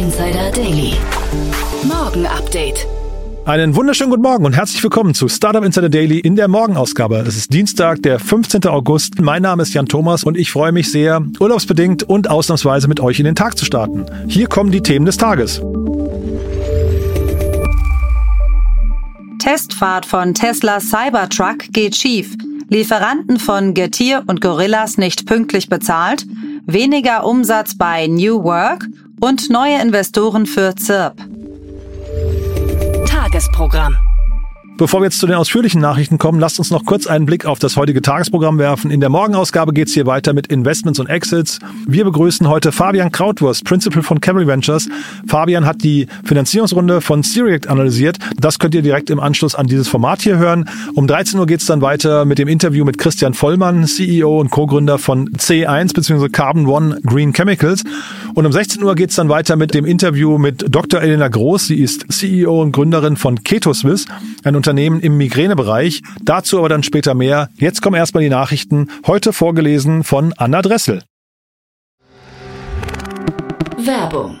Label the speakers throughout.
Speaker 1: Insider Daily. Morgen Update.
Speaker 2: Einen wunderschönen guten Morgen und herzlich willkommen zu Startup Insider Daily in der Morgenausgabe. Es ist Dienstag, der 15. August. Mein Name ist Jan Thomas und ich freue mich sehr, urlaubsbedingt und ausnahmsweise mit euch in den Tag zu starten. Hier kommen die Themen des Tages.
Speaker 3: Testfahrt von Tesla Cybertruck geht schief. Lieferanten von Getir und Gorillas nicht pünktlich bezahlt. Weniger Umsatz bei New Work und neue Investoren für ZIRP.
Speaker 1: Tagesprogramm.
Speaker 2: Bevor wir jetzt zu den ausführlichen Nachrichten kommen, lasst uns noch kurz einen Blick auf das heutige Tagesprogramm werfen. In der Morgenausgabe geht's hier weiter mit Investments und Exits. Wir begrüßen heute Fabian Krautwurst, Principal von Cavalry Ventures. Fabian hat die Finanzierungsrunde von Siriact analysiert. Das könnt ihr direkt im Anschluss an dieses Format hier hören. Um 13 Uhr geht's dann weiter mit dem Interview mit Christian Vollmann, CEO und Co-Gründer von C1 bzw. Carbon One Green Chemicals. Und um 16 Uhr geht's dann weiter mit dem Interview mit Dr. Elena Groß. Sie ist CEO und Gründerin von KetoSwiss, ein Unternehmen im Migränebereich. Dazu aber dann später mehr. Jetzt kommen erstmal die Nachrichten, heute vorgelesen von Anna Dressel.
Speaker 1: Werbung.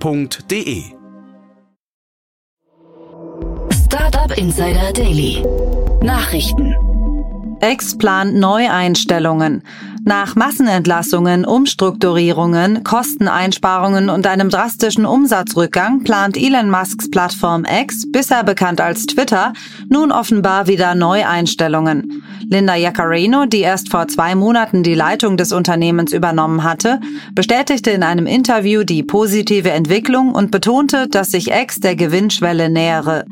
Speaker 4: www.startup.de.
Speaker 1: Startup Insider Daily. Nachrichten.
Speaker 3: X plant Neueinstellungen. Nach Massenentlassungen, Umstrukturierungen, Kosteneinsparungen und einem drastischen Umsatzrückgang plant Elon Musks Plattform X, bisher bekannt als Twitter, nun offenbar wieder Neueinstellungen. Linda Yaccarino, die erst vor zwei Monaten die Leitung des Unternehmens übernommen hatte, bestätigte in einem Interview die positive Entwicklung und betonte, dass sich X der Gewinnschwelle nähere.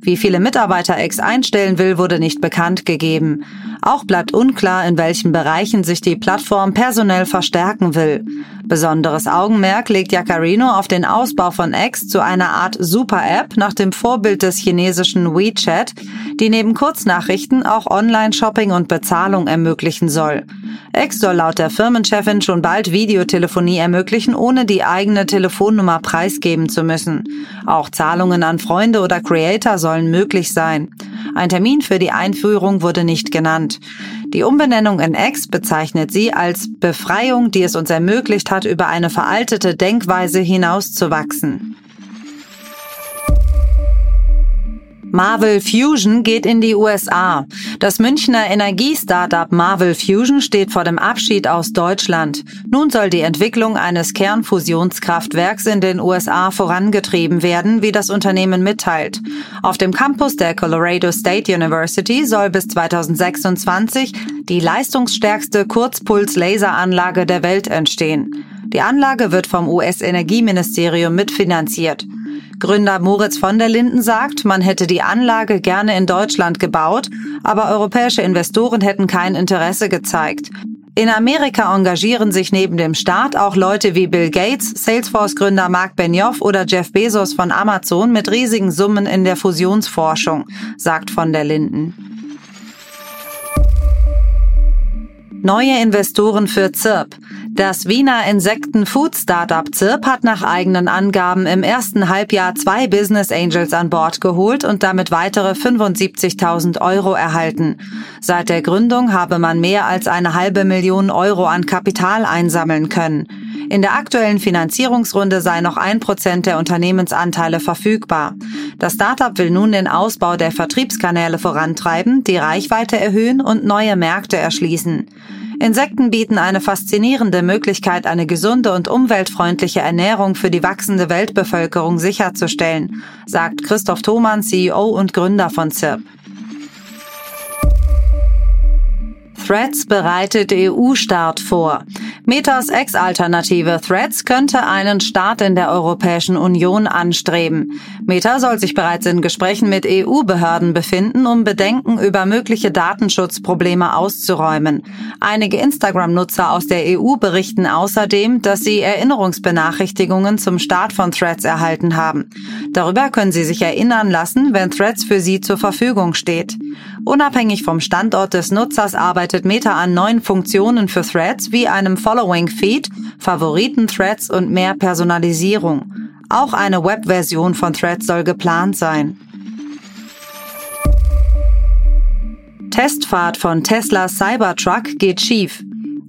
Speaker 3: Wie viele Mitarbeiter X einstellen will, wurde nicht bekannt gegeben. Auch bleibt unklar, in welchen Bereichen sich die Plattform personell verstärken will. Besonderes Augenmerk legt Yacarino auf den Ausbau von X zu einer Art Super-App nach dem Vorbild des chinesischen WeChat, die neben Kurznachrichten auch Online-Shopping und Bezahlung ermöglichen soll. X soll laut der Firmenchefin schon bald Videotelefonie ermöglichen, ohne die eigene Telefonnummer preisgeben zu müssen. Auch Zahlungen an Freunde oder Creator sollen möglich sein. Ein Termin für die Einführung wurde nicht genannt. Die Umbenennung in X bezeichnet sie als Befreiung, die es uns ermöglicht hat, über eine veraltete Denkweise hinauszuwachsen. Marvel Fusion geht in die USA. Das Münchner Energiestartup Marvel Fusion steht vor dem Abschied aus Deutschland. Nun soll die Entwicklung eines Kernfusionskraftwerks in den USA vorangetrieben werden, wie das Unternehmen mitteilt. Auf dem Campus der Colorado State University soll bis 2026 die leistungsstärkste Kurzpuls-Laseranlage der Welt entstehen. Die Anlage wird vom US-Energieministerium mitfinanziert. Gründer Moritz von der Linden sagt, man hätte die Anlage gerne in Deutschland gebaut, aber europäische Investoren hätten kein Interesse gezeigt. In Amerika engagieren sich neben dem Staat auch Leute wie Bill Gates, Salesforce-Gründer Mark Benioff oder Jeff Bezos von Amazon mit riesigen Summen in der Fusionsforschung, sagt von der Linden. Neue Investoren für ZIRP. Das Wiener Insekten-Food-Startup ZIRP hat nach eigenen Angaben im ersten Halbjahr zwei Business Angels an Bord geholt und damit weitere 75.000 Euro erhalten. Seit der Gründung habe man mehr als eine halbe Million Euro an Kapital einsammeln können. In der aktuellen Finanzierungsrunde sei noch ein Prozent der Unternehmensanteile verfügbar. Das Startup will nun den Ausbau der Vertriebskanäle vorantreiben, die Reichweite erhöhen und neue Märkte erschließen. Insekten bieten eine faszinierende Möglichkeit, eine gesunde und umweltfreundliche Ernährung für die wachsende Weltbevölkerung sicherzustellen, sagt Christoph Thomann, CEO und Gründer von ZIRP. Threads bereitet EU-Start vor. Metas Ex-Alternative Threads könnte einen Start in der Europäischen Union anstreben. Meta soll sich bereits in Gesprächen mit EU-Behörden befinden, um Bedenken über mögliche Datenschutzprobleme auszuräumen. Einige Instagram-Nutzer aus der EU berichten außerdem, dass sie Erinnerungsbenachrichtigungen zum Start von Threads erhalten haben. Darüber können sie sich erinnern lassen, wenn Threads für sie zur Verfügung steht. Unabhängig vom Standort des Nutzers arbeitet Meta an neuen Funktionen für Threads wie einem Following-Feed, Favoriten-Threads und mehr Personalisierung. Auch eine Webversion von Threads soll geplant sein. Testfahrt von Teslas Cybertruck geht schief.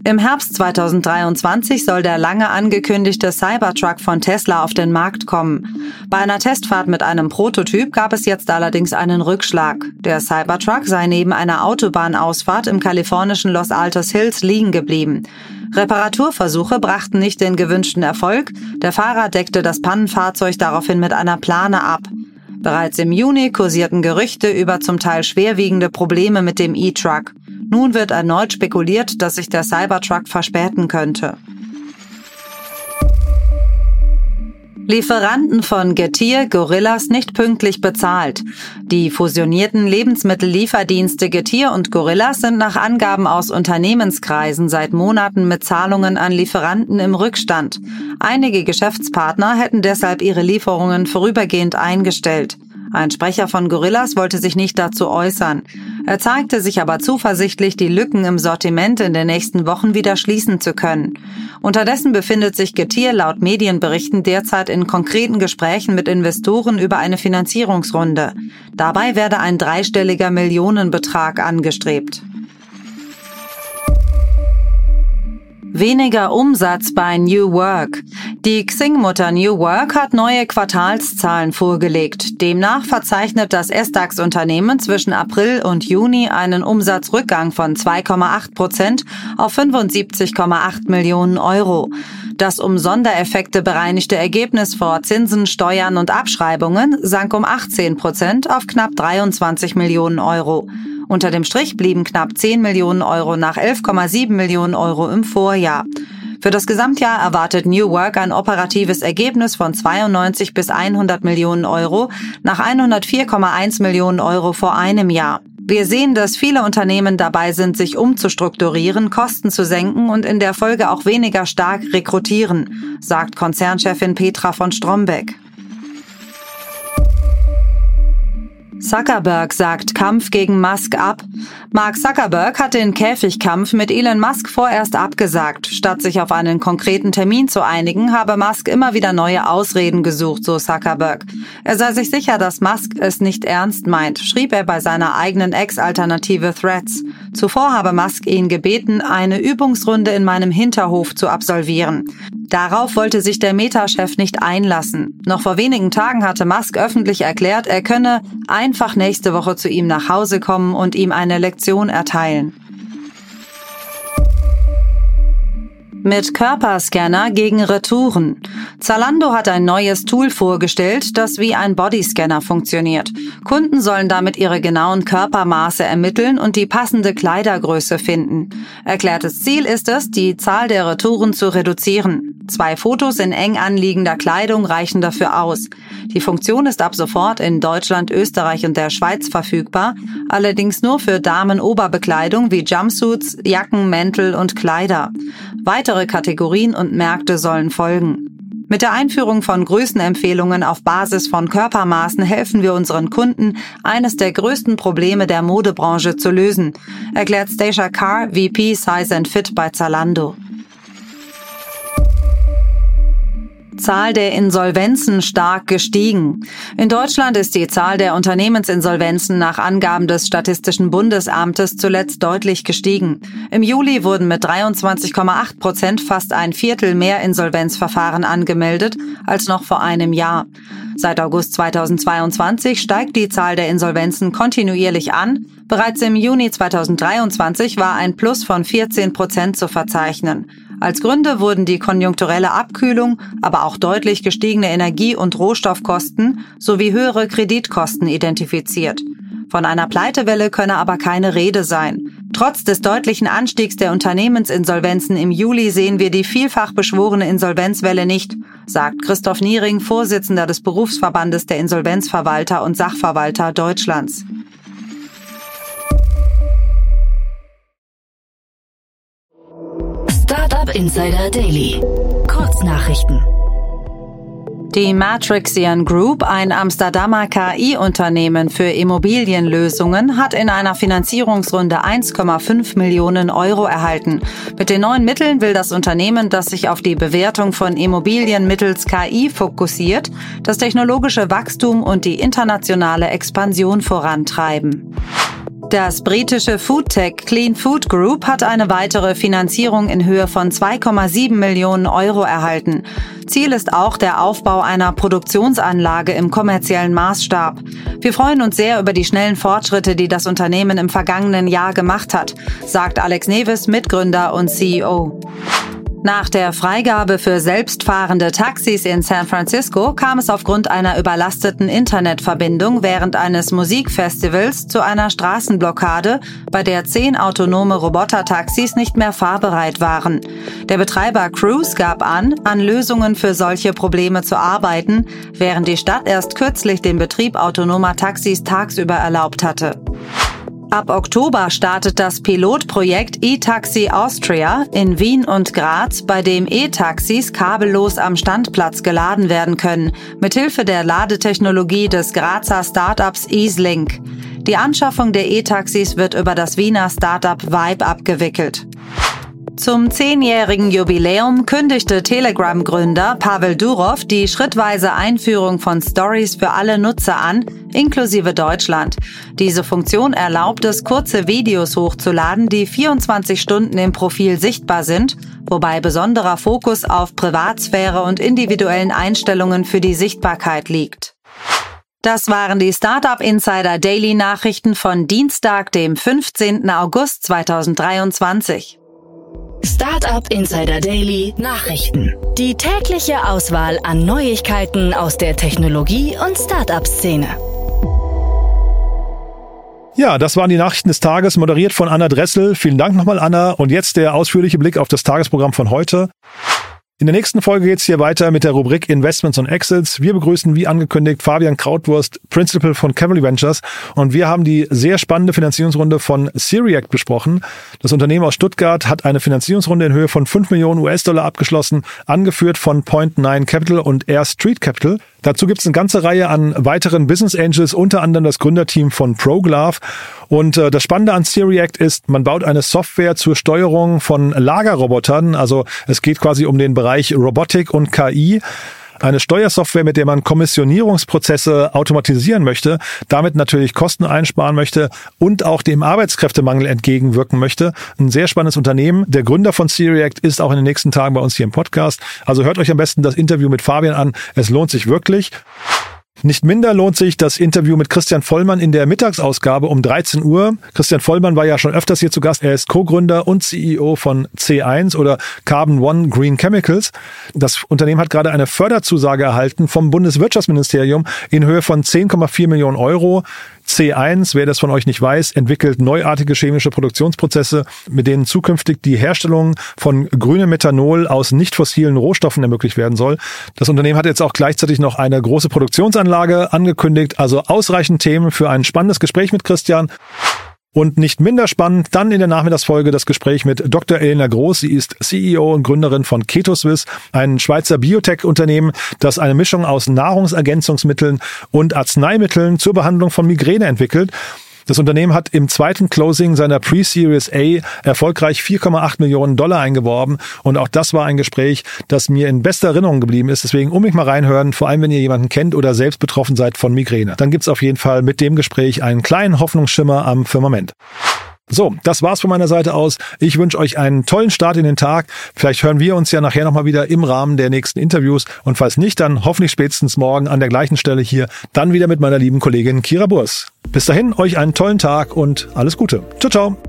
Speaker 3: Im Herbst 2023 soll der lange angekündigte Cybertruck von Tesla auf den Markt kommen. Bei einer Testfahrt mit einem Prototyp gab es jetzt allerdings einen Rückschlag. Der Cybertruck sei neben einer Autobahnausfahrt im kalifornischen Los Altos Hills liegen geblieben. Reparaturversuche brachten nicht den gewünschten Erfolg. Der Fahrer deckte das Pannenfahrzeug daraufhin mit einer Plane ab. Bereits im Juni kursierten Gerüchte über zum Teil schwerwiegende Probleme mit dem E-Truck. Nun wird erneut spekuliert, dass sich der Cybertruck verspäten könnte. Lieferanten von Getir Gorillas nicht pünktlich bezahlt. Die fusionierten Lebensmittellieferdienste Getir und Gorillas sind nach Angaben aus Unternehmenskreisen seit Monaten mit Zahlungen an Lieferanten im Rückstand. Einige Geschäftspartner hätten deshalb ihre Lieferungen vorübergehend eingestellt. Ein Sprecher von Gorillas wollte sich nicht dazu äußern. Er zeigte sich aber zuversichtlich, die Lücken im Sortiment in den nächsten Wochen wieder schließen zu können. Unterdessen befindet sich Getier laut Medienberichten derzeit in konkreten Gesprächen mit Investoren über eine Finanzierungsrunde. Dabei werde ein dreistelliger Millionenbetrag angestrebt. Weniger Umsatz bei New Work. Die Xing-Mutter New Work hat neue Quartalszahlen vorgelegt. Demnach verzeichnet das S-DAX-Unternehmen zwischen April und Juni einen Umsatzrückgang von 2,8 Prozent auf 75,8 Millionen Euro. Das um Sondereffekte bereinigte Ergebnis vor Zinsen, Steuern und Abschreibungen sank um 18 Prozent auf knapp 23 Millionen Euro. Unter dem Strich blieben knapp 10 Millionen Euro nach 11,7 Millionen Euro im Vorjahr. Für das Gesamtjahr erwartet New Work ein operatives Ergebnis von 92 bis 100 Millionen Euro nach 104,1 Millionen Euro vor einem Jahr. Wir sehen, dass viele Unternehmen dabei sind, sich umzustrukturieren, Kosten zu senken und in der Folge auch weniger stark rekrutieren, sagt Konzernchefin Petra von Strombeck. Zuckerberg sagt Kampf gegen Musk ab. Mark Zuckerberg hat den Käfigkampf mit Elon Musk vorerst abgesagt. Statt sich auf einen konkreten Termin zu einigen, habe Musk immer wieder neue Ausreden gesucht, so Zuckerberg. Er sei sich sicher, dass Musk es nicht ernst meint, schrieb er bei seiner eigenen Ex-Alternative Threads. Zuvor habe Musk ihn gebeten, eine Übungsrunde in meinem Hinterhof zu absolvieren. Darauf wollte sich der Meta-Chef nicht einlassen. Noch vor wenigen Tagen hatte Musk öffentlich erklärt, er könne einfach nächste Woche zu ihm nach Hause kommen und ihm eine Lektion erteilen. Mit Körperscanner gegen Retouren. Zalando hat ein neues Tool vorgestellt, das wie ein Bodyscanner funktioniert. Kunden sollen damit ihre genauen Körpermaße ermitteln und die passende Kleidergröße finden. Erklärtes Ziel ist es, die Zahl der Retouren zu reduzieren. Zwei Fotos in eng anliegender Kleidung reichen dafür aus. Die Funktion ist ab sofort in Deutschland, Österreich und der Schweiz verfügbar, allerdings nur für Damenoberbekleidung wie Jumpsuits, Jacken, Mäntel und Kleider. Weitere Kategorien und Märkte sollen folgen. Mit der Einführung von Größenempfehlungen auf Basis von Körpermaßen helfen wir unseren Kunden, eines der größten Probleme der Modebranche zu lösen, erklärt Stacia Carr, VP Size and Fit bei Zalando. Zahl der Insolvenzen stark gestiegen. In Deutschland ist die Zahl der Unternehmensinsolvenzen nach Angaben des Statistischen Bundesamtes zuletzt deutlich gestiegen. Im Juli wurden mit 23,8 Prozent fast ein Viertel mehr Insolvenzverfahren angemeldet als noch vor einem Jahr. Seit August 2022 steigt die Zahl der Insolvenzen kontinuierlich an. Bereits im Juni 2023 war ein Plus von 14 Prozent zu verzeichnen. Als Gründe wurden die konjunkturelle Abkühlung, aber auch deutlich gestiegene Energie- und Rohstoffkosten sowie höhere Kreditkosten identifiziert. Von einer Pleitewelle könne aber keine Rede sein. Trotz des deutlichen Anstiegs der Unternehmensinsolvenzen im Juli sehen wir die vielfach beschworene Insolvenzwelle nicht, sagt Christoph Niering, Vorsitzender des Berufsverbandes der Insolvenzverwalter und Sachverwalter Deutschlands.
Speaker 1: Startup Insider Daily. Kurznachrichten.
Speaker 3: Die Matrixian Group, ein Amsterdamer KI-Unternehmen für Immobilienlösungen, hat in einer Finanzierungsrunde 1,5 Millionen Euro erhalten. Mit den neuen Mitteln will das Unternehmen, das sich auf die Bewertung von Immobilien mittels KI fokussiert, das technologische Wachstum und die internationale Expansion vorantreiben. Das britische Foodtech Clean Food Group hat eine weitere Finanzierung in Höhe von 2,7 Millionen Euro erhalten. Ziel ist auch der Aufbau einer Produktionsanlage im kommerziellen Maßstab. Wir freuen uns sehr über die schnellen Fortschritte, die das Unternehmen im vergangenen Jahr gemacht hat, sagt Alex Neves, Mitgründer und CEO. Nach der Freigabe für selbstfahrende Taxis in San Francisco kam es aufgrund einer überlasteten Internetverbindung während eines Musikfestivals zu einer Straßenblockade, bei der zehn autonome Robotertaxis nicht mehr fahrbereit waren. Der Betreiber Cruise gab an, an Lösungen für solche Probleme zu arbeiten, während die Stadt erst kürzlich den Betrieb autonomer Taxis tagsüber erlaubt hatte. Ab Oktober startet das Pilotprojekt eTaxi Austria in Wien und Graz, bei dem E-Taxis kabellos am Standplatz geladen werden können, mithilfe der Ladetechnologie des Grazer Startups EaseLink. Die Anschaffung der E-Taxis wird über das Wiener Startup Vibe abgewickelt. Zum zehnjährigen Jubiläum kündigte Telegram-Gründer Pavel Durov die schrittweise Einführung von Stories für alle Nutzer an, inklusive Deutschland. Diese Funktion erlaubt es, kurze Videos hochzuladen, die 24 Stunden im Profil sichtbar sind, wobei besonderer Fokus auf Privatsphäre und individuellen Einstellungen für die Sichtbarkeit liegt. Das waren die Startup Insider Daily Nachrichten von Dienstag, dem 15. August 2023.
Speaker 1: Startup Insider Daily Nachrichten. Die tägliche Auswahl an Neuigkeiten aus der Technologie- und Startup-Szene.
Speaker 2: Ja, das waren die Nachrichten des Tages, moderiert von Anna Dressel. Vielen Dank nochmal, Anna. Und jetzt der ausführliche Blick auf das Tagesprogramm von heute. In der nächsten Folge geht's hier weiter mit der Rubrik Investments und Exits. Wir begrüßen wie angekündigt Fabian Krautwurst, Principal von Cavalry Ventures und wir haben die sehr spannende Finanzierungsrunde von Syriac besprochen. Das Unternehmen aus Stuttgart hat eine Finanzierungsrunde in Höhe von 5 Millionen US-Dollar abgeschlossen, angeführt von Point Nine Capital und Air Street Capital. Dazu gibt es eine ganze Reihe an weiteren Business Angels, unter anderem das Gründerteam von ProGlove. Und äh, das Spannende an Syriact ist, man baut eine Software zur Steuerung von Lagerrobotern. Also es geht quasi um den Bereich Robotik und KI eine Steuersoftware, mit der man Kommissionierungsprozesse automatisieren möchte, damit natürlich Kosten einsparen möchte und auch dem Arbeitskräftemangel entgegenwirken möchte. Ein sehr spannendes Unternehmen. Der Gründer von Syriact ist auch in den nächsten Tagen bei uns hier im Podcast. Also hört euch am besten das Interview mit Fabian an. Es lohnt sich wirklich. Nicht minder lohnt sich das Interview mit Christian Vollmann in der Mittagsausgabe um 13 Uhr. Christian Vollmann war ja schon öfters hier zu Gast. Er ist Co-Gründer und CEO von C1 oder Carbon One Green Chemicals. Das Unternehmen hat gerade eine Förderzusage erhalten vom Bundeswirtschaftsministerium in Höhe von 10,4 Millionen Euro. C1, wer das von euch nicht weiß, entwickelt neuartige chemische Produktionsprozesse, mit denen zukünftig die Herstellung von grünem Methanol aus nicht fossilen Rohstoffen ermöglicht werden soll. Das Unternehmen hat jetzt auch gleichzeitig noch eine große Produktionsanlage angekündigt, also ausreichend Themen für ein spannendes Gespräch mit Christian. Und nicht minder spannend, dann in der Nachmittagsfolge das Gespräch mit Dr. Elena Groß. Sie ist CEO und Gründerin von KetoSwiss, ein Schweizer Biotech-Unternehmen, das eine Mischung aus Nahrungsergänzungsmitteln und Arzneimitteln zur Behandlung von Migräne entwickelt. Das Unternehmen hat im zweiten Closing seiner Pre-Series A erfolgreich 4,8 Millionen Dollar eingeworben und auch das war ein Gespräch, das mir in bester Erinnerung geblieben ist. Deswegen unbedingt mal reinhören, vor allem wenn ihr jemanden kennt oder selbst betroffen seid von Migräne. Dann gibt's auf jeden Fall mit dem Gespräch einen kleinen Hoffnungsschimmer am Firmament. So, das war's von meiner Seite aus. Ich wünsche euch einen tollen Start in den Tag. Vielleicht hören wir uns ja nachher nochmal wieder im Rahmen der nächsten Interviews. Und falls nicht, dann hoffentlich spätestens morgen an der gleichen Stelle hier, dann wieder mit meiner lieben Kollegin Kira Burs. Bis dahin, euch einen tollen Tag und alles Gute. Ciao, ciao.